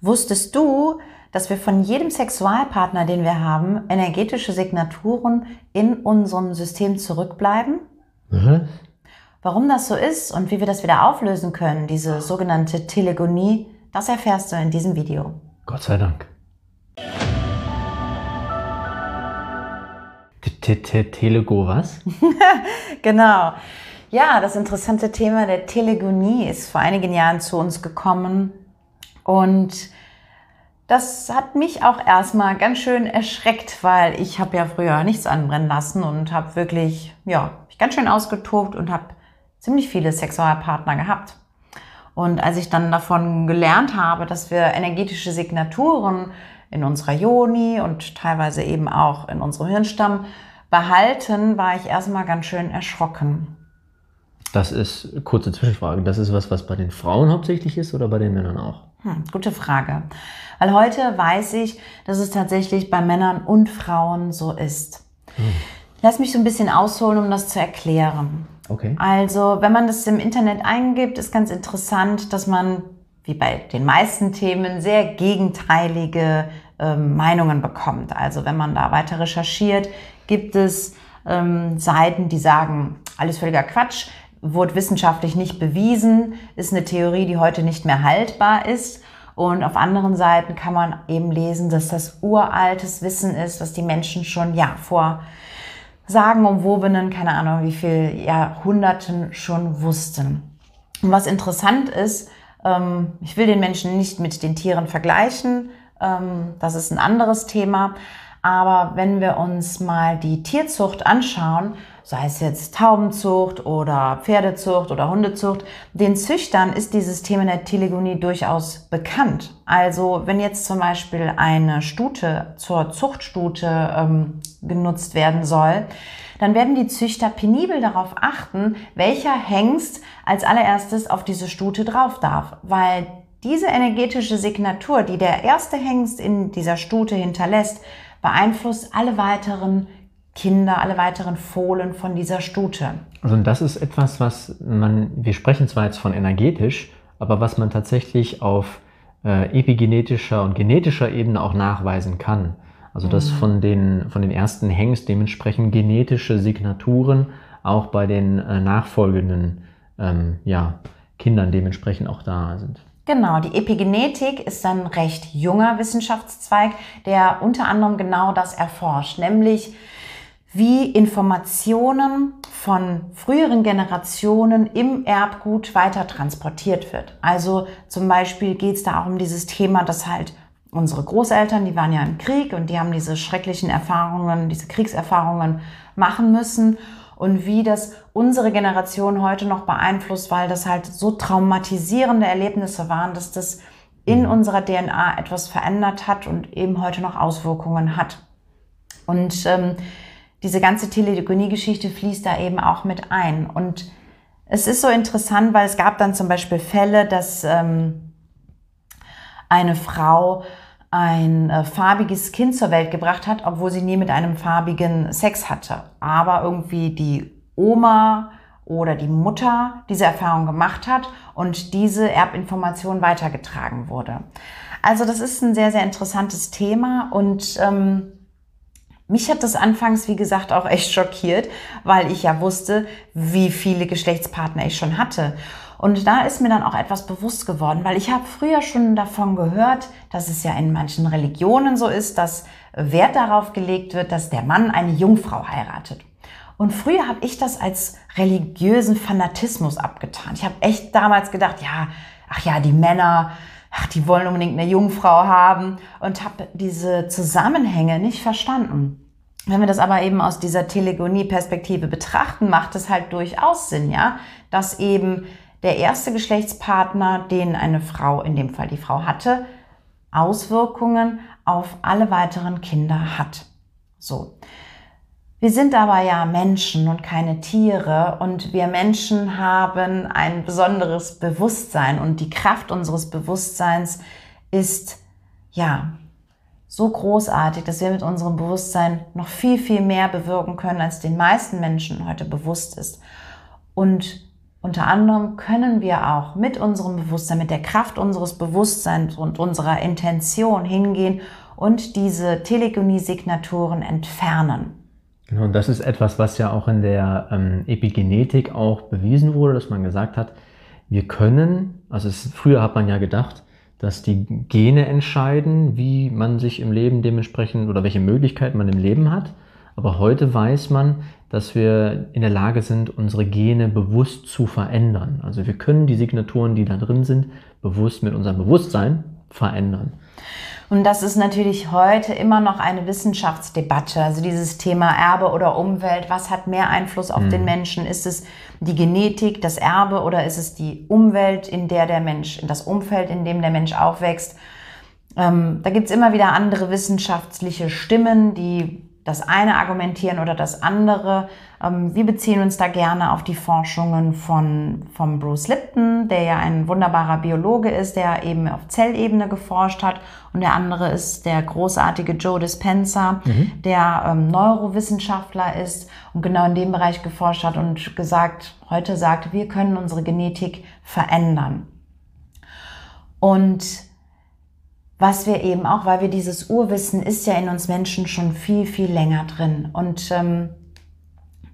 Wusstest du, dass wir von jedem Sexualpartner, den wir haben, energetische Signaturen in unserem System zurückbleiben? Mhm. Warum das so ist und wie wir das wieder auflösen können, diese sogenannte Telegonie, das erfährst du in diesem Video. Gott sei Dank. Telego was? genau. Ja, das interessante Thema der Telegonie ist vor einigen Jahren zu uns gekommen und das hat mich auch erstmal ganz schön erschreckt, weil ich habe ja früher nichts anbrennen lassen und habe wirklich, ja, mich ganz schön ausgetobt und habe ziemlich viele Sexualpartner gehabt. Und als ich dann davon gelernt habe, dass wir energetische Signaturen in unserer Joni und teilweise eben auch in unserem Hirnstamm behalten, war ich erstmal ganz schön erschrocken. Das ist, kurze Zwischenfrage, das ist was, was bei den Frauen hauptsächlich ist oder bei den Männern auch? Hm, gute Frage. Weil heute weiß ich, dass es tatsächlich bei Männern und Frauen so ist. Hm. Lass mich so ein bisschen ausholen, um das zu erklären. Okay. Also, wenn man das im Internet eingibt, ist ganz interessant, dass man, wie bei den meisten Themen, sehr gegenteilige äh, Meinungen bekommt. Also, wenn man da weiter recherchiert, gibt es ähm, Seiten, die sagen, alles völliger Quatsch wurde wissenschaftlich nicht bewiesen, ist eine Theorie, die heute nicht mehr haltbar ist. Und auf anderen Seiten kann man eben lesen, dass das uraltes Wissen ist, was die Menschen schon ja vor sagenumwobenen, keine Ahnung wie viel Jahrhunderten schon wussten. Und was interessant ist, ähm, ich will den Menschen nicht mit den Tieren vergleichen, ähm, das ist ein anderes Thema, aber wenn wir uns mal die Tierzucht anschauen, sei es jetzt Taubenzucht oder Pferdezucht oder Hundezucht, den Züchtern ist dieses Thema der Telegonie durchaus bekannt. Also wenn jetzt zum Beispiel eine Stute zur Zuchtstute ähm, genutzt werden soll, dann werden die Züchter penibel darauf achten, welcher Hengst als allererstes auf diese Stute drauf darf, weil diese energetische Signatur, die der erste Hengst in dieser Stute hinterlässt, beeinflusst alle weiteren Kinder, alle weiteren Fohlen von dieser Stute. Also das ist etwas, was man, wir sprechen zwar jetzt von energetisch, aber was man tatsächlich auf äh, epigenetischer und genetischer Ebene auch nachweisen kann. Also dass mhm. von den, von den ersten Hengst dementsprechend genetische Signaturen auch bei den äh, nachfolgenden ähm, ja, Kindern dementsprechend auch da sind. Genau, die Epigenetik ist ein recht junger Wissenschaftszweig, der unter anderem genau das erforscht, nämlich wie Informationen von früheren Generationen im Erbgut weiter transportiert wird. Also zum Beispiel geht es da auch um dieses Thema, dass halt unsere Großeltern, die waren ja im Krieg und die haben diese schrecklichen Erfahrungen, diese Kriegserfahrungen machen müssen und wie das unsere Generation heute noch beeinflusst, weil das halt so traumatisierende Erlebnisse waren, dass das in mhm. unserer DNA etwas verändert hat und eben heute noch Auswirkungen hat. Und ähm, diese ganze Telegonie-Geschichte fließt da eben auch mit ein. Und es ist so interessant, weil es gab dann zum Beispiel Fälle, dass ähm, eine Frau ein äh, farbiges Kind zur Welt gebracht hat, obwohl sie nie mit einem farbigen Sex hatte. Aber irgendwie die Oma oder die Mutter diese Erfahrung gemacht hat und diese Erbinformation weitergetragen wurde. Also das ist ein sehr, sehr interessantes Thema und ähm, mich hat das anfangs, wie gesagt, auch echt schockiert, weil ich ja wusste, wie viele Geschlechtspartner ich schon hatte. Und da ist mir dann auch etwas bewusst geworden, weil ich habe früher schon davon gehört, dass es ja in manchen Religionen so ist, dass Wert darauf gelegt wird, dass der Mann eine Jungfrau heiratet. Und früher habe ich das als religiösen Fanatismus abgetan. Ich habe echt damals gedacht, ja, ach ja, die Männer, ach, die wollen unbedingt eine Jungfrau haben und habe diese Zusammenhänge nicht verstanden. Wenn wir das aber eben aus dieser Telegonie-Perspektive betrachten, macht es halt durchaus Sinn, ja, dass eben der erste Geschlechtspartner, den eine Frau, in dem Fall die Frau hatte, Auswirkungen auf alle weiteren Kinder hat. So. Wir sind aber ja Menschen und keine Tiere und wir Menschen haben ein besonderes Bewusstsein und die Kraft unseres Bewusstseins ist ja so großartig, dass wir mit unserem Bewusstsein noch viel, viel mehr bewirken können, als den meisten Menschen heute bewusst ist. Und unter anderem können wir auch mit unserem Bewusstsein, mit der Kraft unseres Bewusstseins und unserer Intention hingehen und diese Telegonie-Signaturen entfernen. Genau, und das ist etwas, was ja auch in der ähm, Epigenetik auch bewiesen wurde, dass man gesagt hat, wir können, also es, früher hat man ja gedacht, dass die Gene entscheiden, wie man sich im Leben dementsprechend oder welche Möglichkeiten man im Leben hat. Aber heute weiß man, dass wir in der Lage sind, unsere Gene bewusst zu verändern. Also wir können die Signaturen, die da drin sind, bewusst mit unserem Bewusstsein verändern. Und das ist natürlich heute immer noch eine Wissenschaftsdebatte. Also dieses Thema Erbe oder Umwelt, was hat mehr Einfluss auf mhm. den Menschen? Ist es die Genetik, das Erbe oder ist es die Umwelt, in der der Mensch, das Umfeld, in dem der Mensch aufwächst? Ähm, da gibt's immer wieder andere wissenschaftliche Stimmen, die das eine argumentieren oder das andere. Ähm, wir beziehen uns da gerne auf die Forschungen von, von Bruce Lipton, der ja ein wunderbarer Biologe ist, der eben auf Zellebene geforscht hat. Und der andere ist der großartige Joe Dispenza, mhm. der ähm, Neurowissenschaftler ist und genau in dem Bereich geforscht hat und gesagt, heute sagt, wir können unsere Genetik verändern. Und was wir eben auch, weil wir dieses Urwissen ist ja in uns Menschen schon viel, viel länger drin. Und ähm,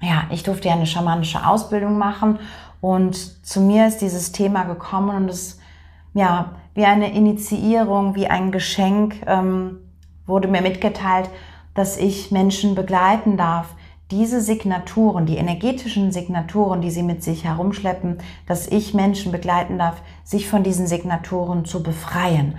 ja, ich durfte ja eine schamanische Ausbildung machen und zu mir ist dieses Thema gekommen und es, ja, wie eine Initiierung, wie ein Geschenk ähm, wurde mir mitgeteilt, dass ich Menschen begleiten darf, diese Signaturen, die energetischen Signaturen, die sie mit sich herumschleppen, dass ich Menschen begleiten darf, sich von diesen Signaturen zu befreien.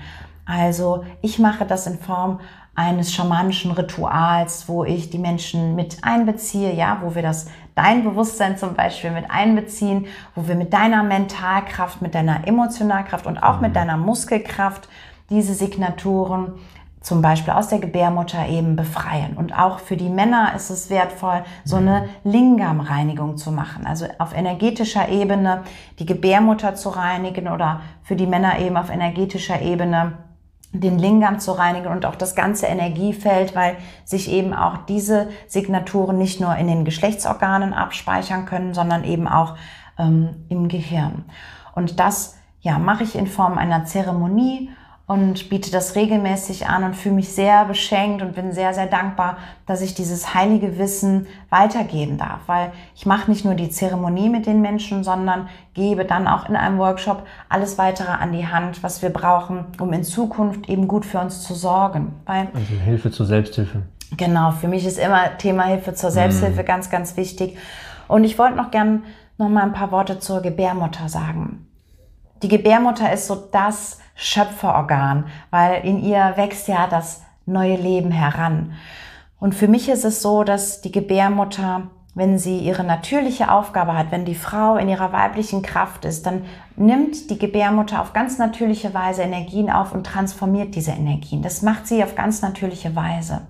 Also ich mache das in Form eines schamanischen Rituals, wo ich die Menschen mit einbeziehe, ja, wo wir das dein Bewusstsein zum Beispiel mit einbeziehen, wo wir mit deiner Mentalkraft, mit deiner Emotionalkraft und auch mit mhm. deiner Muskelkraft diese Signaturen zum Beispiel aus der Gebärmutter eben befreien. Und auch für die Männer ist es wertvoll, so eine mhm. Lingam-Reinigung zu machen. Also auf energetischer Ebene die Gebärmutter zu reinigen oder für die Männer eben auf energetischer Ebene den Lingam zu reinigen und auch das ganze Energiefeld, weil sich eben auch diese Signaturen nicht nur in den Geschlechtsorganen abspeichern können, sondern eben auch ähm, im Gehirn. Und das ja, mache ich in Form einer Zeremonie und biete das regelmäßig an und fühle mich sehr beschenkt und bin sehr, sehr dankbar, dass ich dieses heilige Wissen weitergeben darf, weil ich mache nicht nur die Zeremonie mit den Menschen, sondern gebe dann auch in einem Workshop alles weitere an die Hand, was wir brauchen, um in Zukunft eben gut für uns zu sorgen. Weil also Hilfe zur Selbsthilfe. Genau, für mich ist immer Thema Hilfe zur Selbsthilfe mhm. ganz, ganz wichtig. Und ich wollte noch gern noch mal ein paar Worte zur Gebärmutter sagen. Die Gebärmutter ist so das Schöpferorgan, weil in ihr wächst ja das neue Leben heran. Und für mich ist es so, dass die Gebärmutter, wenn sie ihre natürliche Aufgabe hat, wenn die Frau in ihrer weiblichen Kraft ist, dann nimmt die Gebärmutter auf ganz natürliche Weise Energien auf und transformiert diese Energien. Das macht sie auf ganz natürliche Weise.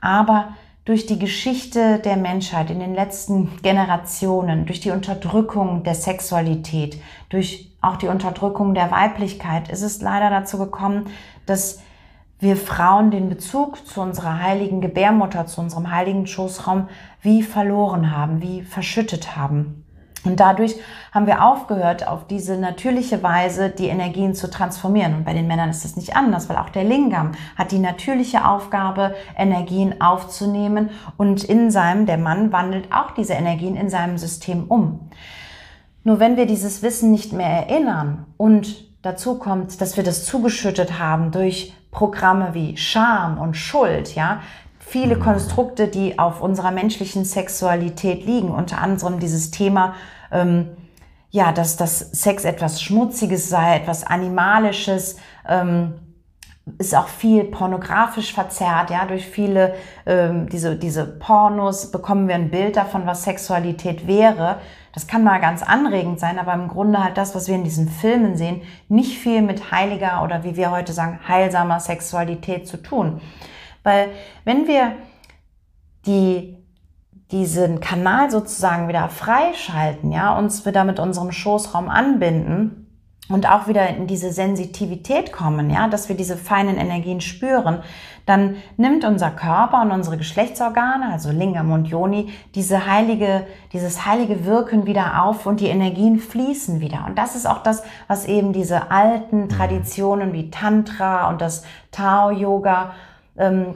Aber durch die Geschichte der Menschheit in den letzten Generationen, durch die Unterdrückung der Sexualität, durch auch die Unterdrückung der Weiblichkeit ist es leider dazu gekommen, dass wir Frauen den Bezug zu unserer heiligen Gebärmutter, zu unserem heiligen Schoßraum wie verloren haben, wie verschüttet haben. Und dadurch haben wir aufgehört, auf diese natürliche Weise die Energien zu transformieren. Und bei den Männern ist das nicht anders, weil auch der Lingam hat die natürliche Aufgabe, Energien aufzunehmen. Und in seinem, der Mann wandelt auch diese Energien in seinem System um. Nur wenn wir dieses Wissen nicht mehr erinnern und dazu kommt, dass wir das zugeschüttet haben durch Programme wie Scham und Schuld, ja, viele mhm. Konstrukte, die auf unserer menschlichen Sexualität liegen, unter anderem dieses Thema, ähm, ja, dass das Sex etwas Schmutziges sei, etwas Animalisches, ähm, ist auch viel pornografisch verzerrt, ja, durch viele ähm, diese diese Pornos bekommen wir ein Bild davon, was Sexualität wäre. Das kann mal ganz anregend sein, aber im Grunde halt das, was wir in diesen Filmen sehen, nicht viel mit heiliger oder wie wir heute sagen, heilsamer Sexualität zu tun. Weil wenn wir die diesen Kanal sozusagen wieder freischalten, ja, uns wieder mit unserem Schoßraum anbinden, und auch wieder in diese Sensitivität kommen, ja, dass wir diese feinen Energien spüren, dann nimmt unser Körper und unsere Geschlechtsorgane, also Lingam und Yoni, diese heilige, dieses heilige Wirken wieder auf und die Energien fließen wieder. Und das ist auch das, was eben diese alten mhm. Traditionen wie Tantra und das Tao-Yoga ähm,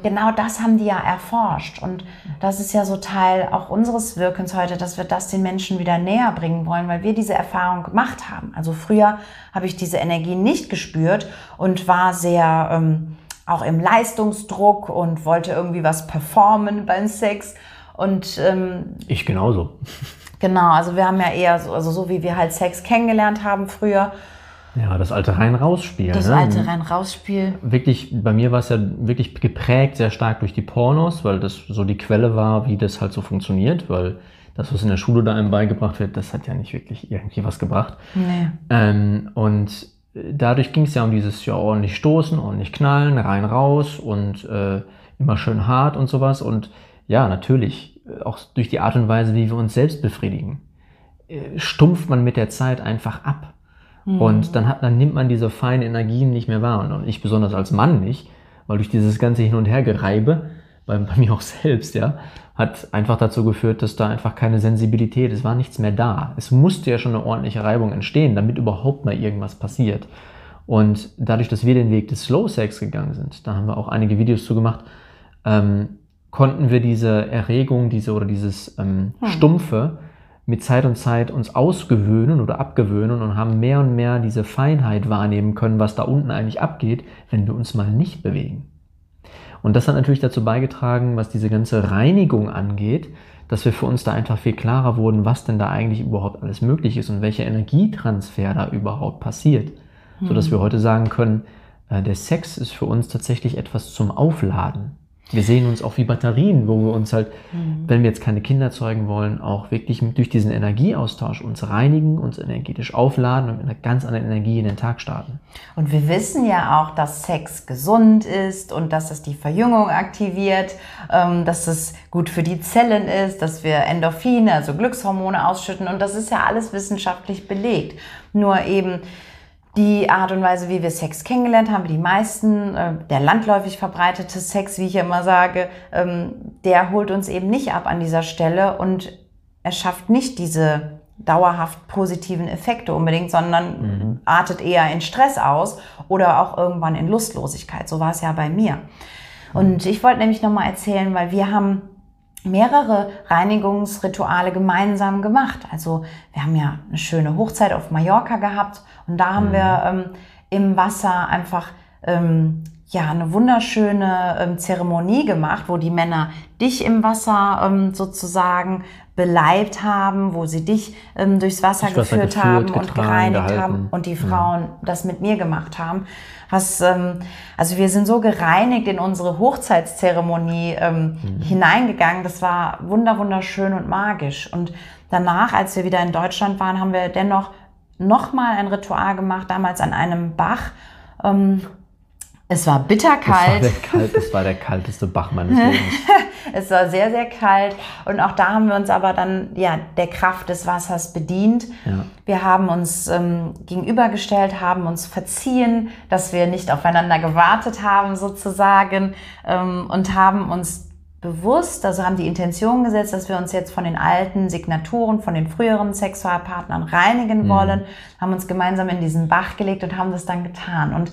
genau das haben die ja erforscht. Und das ist ja so Teil auch unseres Wirkens heute, dass wir das den Menschen wieder näher bringen wollen, weil wir diese Erfahrung gemacht haben. Also früher habe ich diese Energie nicht gespürt und war sehr ähm, auch im Leistungsdruck und wollte irgendwie was performen beim Sex. Und ähm, ich genauso. Genau, also wir haben ja eher so, also so wie wir halt Sex kennengelernt haben früher, ja, das alte Rein-Raus-Spiel. Das ne? alte Rein-Raus-Spiel. Wirklich, bei mir war es ja wirklich geprägt sehr stark durch die Pornos, weil das so die Quelle war, wie das halt so funktioniert, weil das, was in der Schule da einem beigebracht wird, das hat ja nicht wirklich irgendwie was gebracht. Nee. Ähm, und dadurch ging es ja um dieses ja ordentlich stoßen, ordentlich knallen, rein raus und äh, immer schön hart und sowas. Und ja, natürlich, auch durch die Art und Weise, wie wir uns selbst befriedigen, äh, stumpft man mit der Zeit einfach ab. Und mhm. dann, hat, dann nimmt man diese feinen Energien nicht mehr wahr. Und ich besonders als Mann nicht, weil durch dieses ganze Hin- und Hergereibe, bei, bei mir auch selbst, ja, hat einfach dazu geführt, dass da einfach keine Sensibilität, es war nichts mehr da. Es musste ja schon eine ordentliche Reibung entstehen, damit überhaupt mal irgendwas passiert. Und dadurch, dass wir den Weg des Slow Sex gegangen sind, da haben wir auch einige Videos zu gemacht, ähm, konnten wir diese Erregung, diese oder dieses ähm, hm. Stumpfe mit Zeit und Zeit uns ausgewöhnen oder abgewöhnen und haben mehr und mehr diese Feinheit wahrnehmen können, was da unten eigentlich abgeht, wenn wir uns mal nicht bewegen. Und das hat natürlich dazu beigetragen, was diese ganze Reinigung angeht, dass wir für uns da einfach viel klarer wurden, was denn da eigentlich überhaupt alles möglich ist und welcher Energietransfer da überhaupt passiert. Mhm. Sodass wir heute sagen können, äh, der Sex ist für uns tatsächlich etwas zum Aufladen. Wir sehen uns auch wie Batterien, wo wir uns halt, mhm. wenn wir jetzt keine Kinder zeugen wollen, auch wirklich durch diesen Energieaustausch uns reinigen, uns energetisch aufladen und mit einer ganz anderen Energie in den Tag starten. Und wir wissen ja auch, dass Sex gesund ist und dass es die Verjüngung aktiviert, ähm, dass es gut für die Zellen ist, dass wir Endorphine, also Glückshormone ausschütten und das ist ja alles wissenschaftlich belegt. Nur eben, die Art und Weise, wie wir Sex kennengelernt haben, die meisten, äh, der landläufig verbreitete Sex, wie ich immer sage, ähm, der holt uns eben nicht ab an dieser Stelle und er schafft nicht diese dauerhaft positiven Effekte unbedingt, sondern mhm. artet eher in Stress aus oder auch irgendwann in Lustlosigkeit. So war es ja bei mir. Und ich wollte nämlich nochmal erzählen, weil wir haben mehrere Reinigungsrituale gemeinsam gemacht. Also wir haben ja eine schöne Hochzeit auf Mallorca gehabt und da haben mhm. wir ähm, im Wasser einfach ähm, ja eine wunderschöne ähm, Zeremonie gemacht, wo die Männer dich im Wasser ähm, sozusagen beleibt haben, wo sie dich ähm, durchs Wasser, Wasser geführt, geführt, haben und gereinigt gehalten. haben und die Frauen ja. das mit mir gemacht haben. Was, ähm, also wir sind so gereinigt in unsere Hochzeitszeremonie ähm, mhm. hineingegangen. Das war wunder wunderschön und magisch. Und danach, als wir wieder in Deutschland waren, haben wir dennoch nochmal ein Ritual gemacht, damals an einem Bach. Ähm, es war bitterkalt. Es war, kalt, es war der kalteste Bach meines Lebens. Es war sehr, sehr kalt. Und auch da haben wir uns aber dann ja, der Kraft des Wassers bedient. Ja. Wir haben uns ähm, gegenübergestellt, haben uns verziehen, dass wir nicht aufeinander gewartet haben sozusagen ähm, und haben uns bewusst, also haben die Intention gesetzt, dass wir uns jetzt von den alten Signaturen, von den früheren Sexualpartnern reinigen mhm. wollen, haben uns gemeinsam in diesen Bach gelegt und haben das dann getan. Und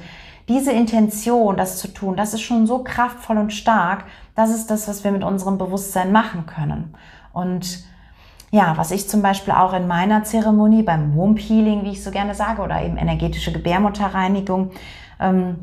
diese Intention, das zu tun, das ist schon so kraftvoll und stark. Das ist das, was wir mit unserem Bewusstsein machen können. Und ja, was ich zum Beispiel auch in meiner Zeremonie beim Womb Healing, wie ich so gerne sage, oder eben energetische Gebärmutterreinigung, ähm,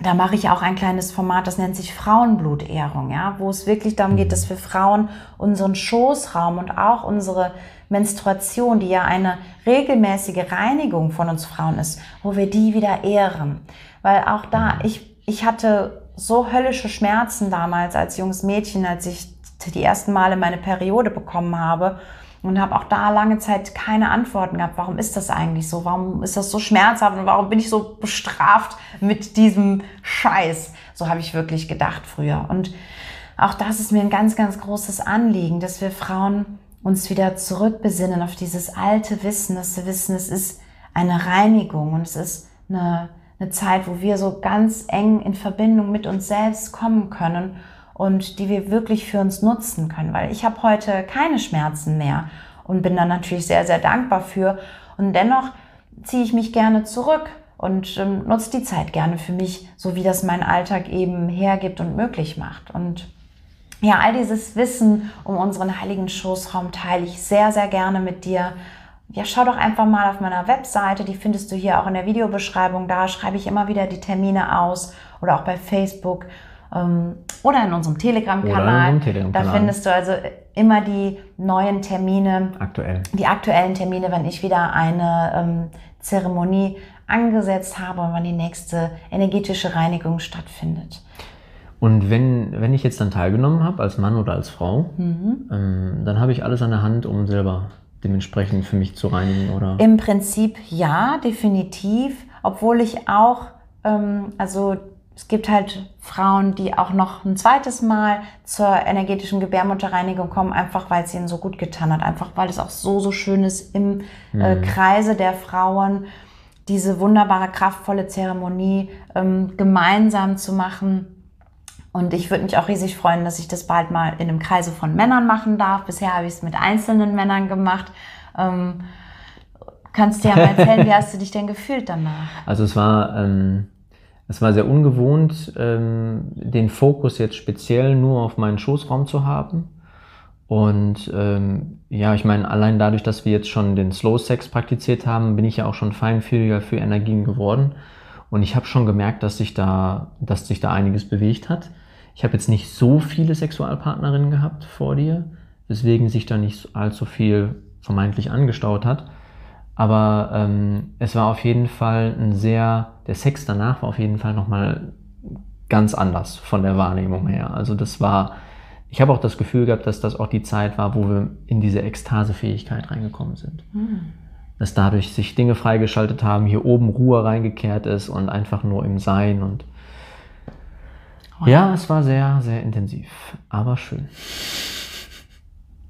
da mache ich auch ein kleines Format, das nennt sich Frauenblutehrung, ja, wo es wirklich darum geht, dass wir Frauen unseren Schoßraum und auch unsere Menstruation, die ja eine regelmäßige Reinigung von uns Frauen ist, wo wir die wieder ehren. Weil auch da, ich ich hatte so höllische Schmerzen damals als junges Mädchen, als ich die ersten Male meine Periode bekommen habe und habe auch da lange Zeit keine Antworten gehabt. Warum ist das eigentlich so? Warum ist das so schmerzhaft und warum bin ich so bestraft mit diesem Scheiß? So habe ich wirklich gedacht früher. Und auch das ist mir ein ganz, ganz großes Anliegen, dass wir Frauen uns wieder zurückbesinnen auf dieses alte Wissen, dass wir wissen, es ist eine Reinigung und es ist eine eine Zeit, wo wir so ganz eng in Verbindung mit uns selbst kommen können und die wir wirklich für uns nutzen können. Weil ich habe heute keine Schmerzen mehr und bin dann natürlich sehr, sehr dankbar für. Und dennoch ziehe ich mich gerne zurück und ähm, nutze die Zeit gerne für mich, so wie das mein Alltag eben hergibt und möglich macht. Und ja, all dieses Wissen um unseren heiligen Schoßraum teile ich sehr, sehr gerne mit dir ja, schau doch einfach mal auf meiner Webseite, die findest du hier auch in der Videobeschreibung. Da schreibe ich immer wieder die Termine aus oder auch bei Facebook ähm, oder in unserem Telegram-Kanal. Telegram da findest du also immer die neuen Termine. Aktuell. Die aktuellen Termine, wenn ich wieder eine ähm, Zeremonie angesetzt habe und wann die nächste energetische Reinigung stattfindet. Und wenn, wenn ich jetzt dann teilgenommen habe, als Mann oder als Frau, mhm. ähm, dann habe ich alles an der Hand, um selber dementsprechend für mich zu reinigen, oder? Im Prinzip ja, definitiv. Obwohl ich auch, ähm, also es gibt halt Frauen, die auch noch ein zweites Mal zur energetischen Gebärmutterreinigung kommen, einfach weil es ihnen so gut getan hat, einfach weil es auch so, so schön ist im äh, mhm. Kreise der Frauen diese wunderbare, kraftvolle Zeremonie ähm, gemeinsam zu machen. Und ich würde mich auch riesig freuen, dass ich das bald mal in einem Kreise von Männern machen darf. Bisher habe ich es mit einzelnen Männern gemacht. Ähm, kannst du ja mal erzählen, wie hast du dich denn gefühlt danach? Also es war, ähm, es war sehr ungewohnt, ähm, den Fokus jetzt speziell nur auf meinen Schoßraum zu haben. Und ähm, ja, ich meine, allein dadurch, dass wir jetzt schon den Slow Sex praktiziert haben, bin ich ja auch schon feinfühliger für Energien geworden. Und ich habe schon gemerkt, dass sich da, dass sich da einiges bewegt hat. Ich habe jetzt nicht so viele Sexualpartnerinnen gehabt vor dir, weswegen sich da nicht allzu viel vermeintlich angestaut hat. Aber ähm, es war auf jeden Fall ein sehr, der Sex danach war auf jeden Fall nochmal ganz anders von der Wahrnehmung her. Also das war, ich habe auch das Gefühl gehabt, dass das auch die Zeit war, wo wir in diese Ekstasefähigkeit reingekommen sind. Mhm. Dass dadurch sich Dinge freigeschaltet haben, hier oben Ruhe reingekehrt ist und einfach nur im Sein und Wow. Ja, es war sehr, sehr intensiv, aber schön.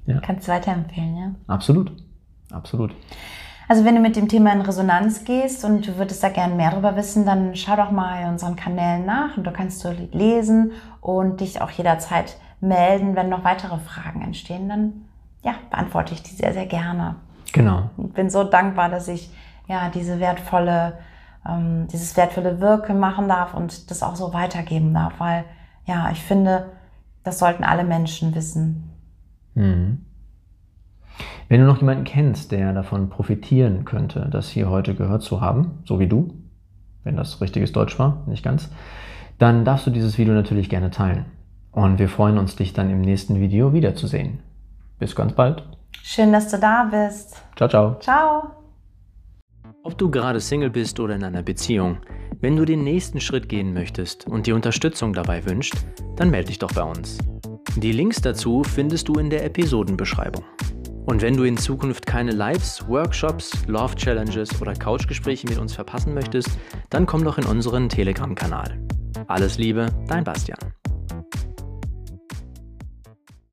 Ja. Kannst du weiterempfehlen, ja? Absolut, absolut. Also wenn du mit dem Thema in Resonanz gehst und du würdest da gerne mehr darüber wissen, dann schau doch mal in unseren Kanälen nach und du kannst du lesen und dich auch jederzeit melden, wenn noch weitere Fragen entstehen. Dann ja, beantworte ich die sehr, sehr gerne. Genau. Ich bin so dankbar, dass ich ja diese wertvolle ähm, dieses wertvolle Wirken machen darf und das auch so weitergeben darf, weil ja, ich finde, das sollten alle Menschen wissen. Mhm. Wenn du noch jemanden kennst, der davon profitieren könnte, das hier heute gehört zu haben, so wie du, wenn das richtiges Deutsch war, nicht ganz, dann darfst du dieses Video natürlich gerne teilen. Und wir freuen uns, dich dann im nächsten Video wiederzusehen. Bis ganz bald. Schön, dass du da bist. Ciao, ciao. Ciao. Ob du gerade Single bist oder in einer Beziehung, wenn du den nächsten Schritt gehen möchtest und dir Unterstützung dabei wünscht, dann melde dich doch bei uns. Die Links dazu findest du in der Episodenbeschreibung. Und wenn du in Zukunft keine Lives, Workshops, Love Challenges oder Couchgespräche mit uns verpassen möchtest, dann komm doch in unseren Telegram-Kanal. Alles Liebe, dein Bastian.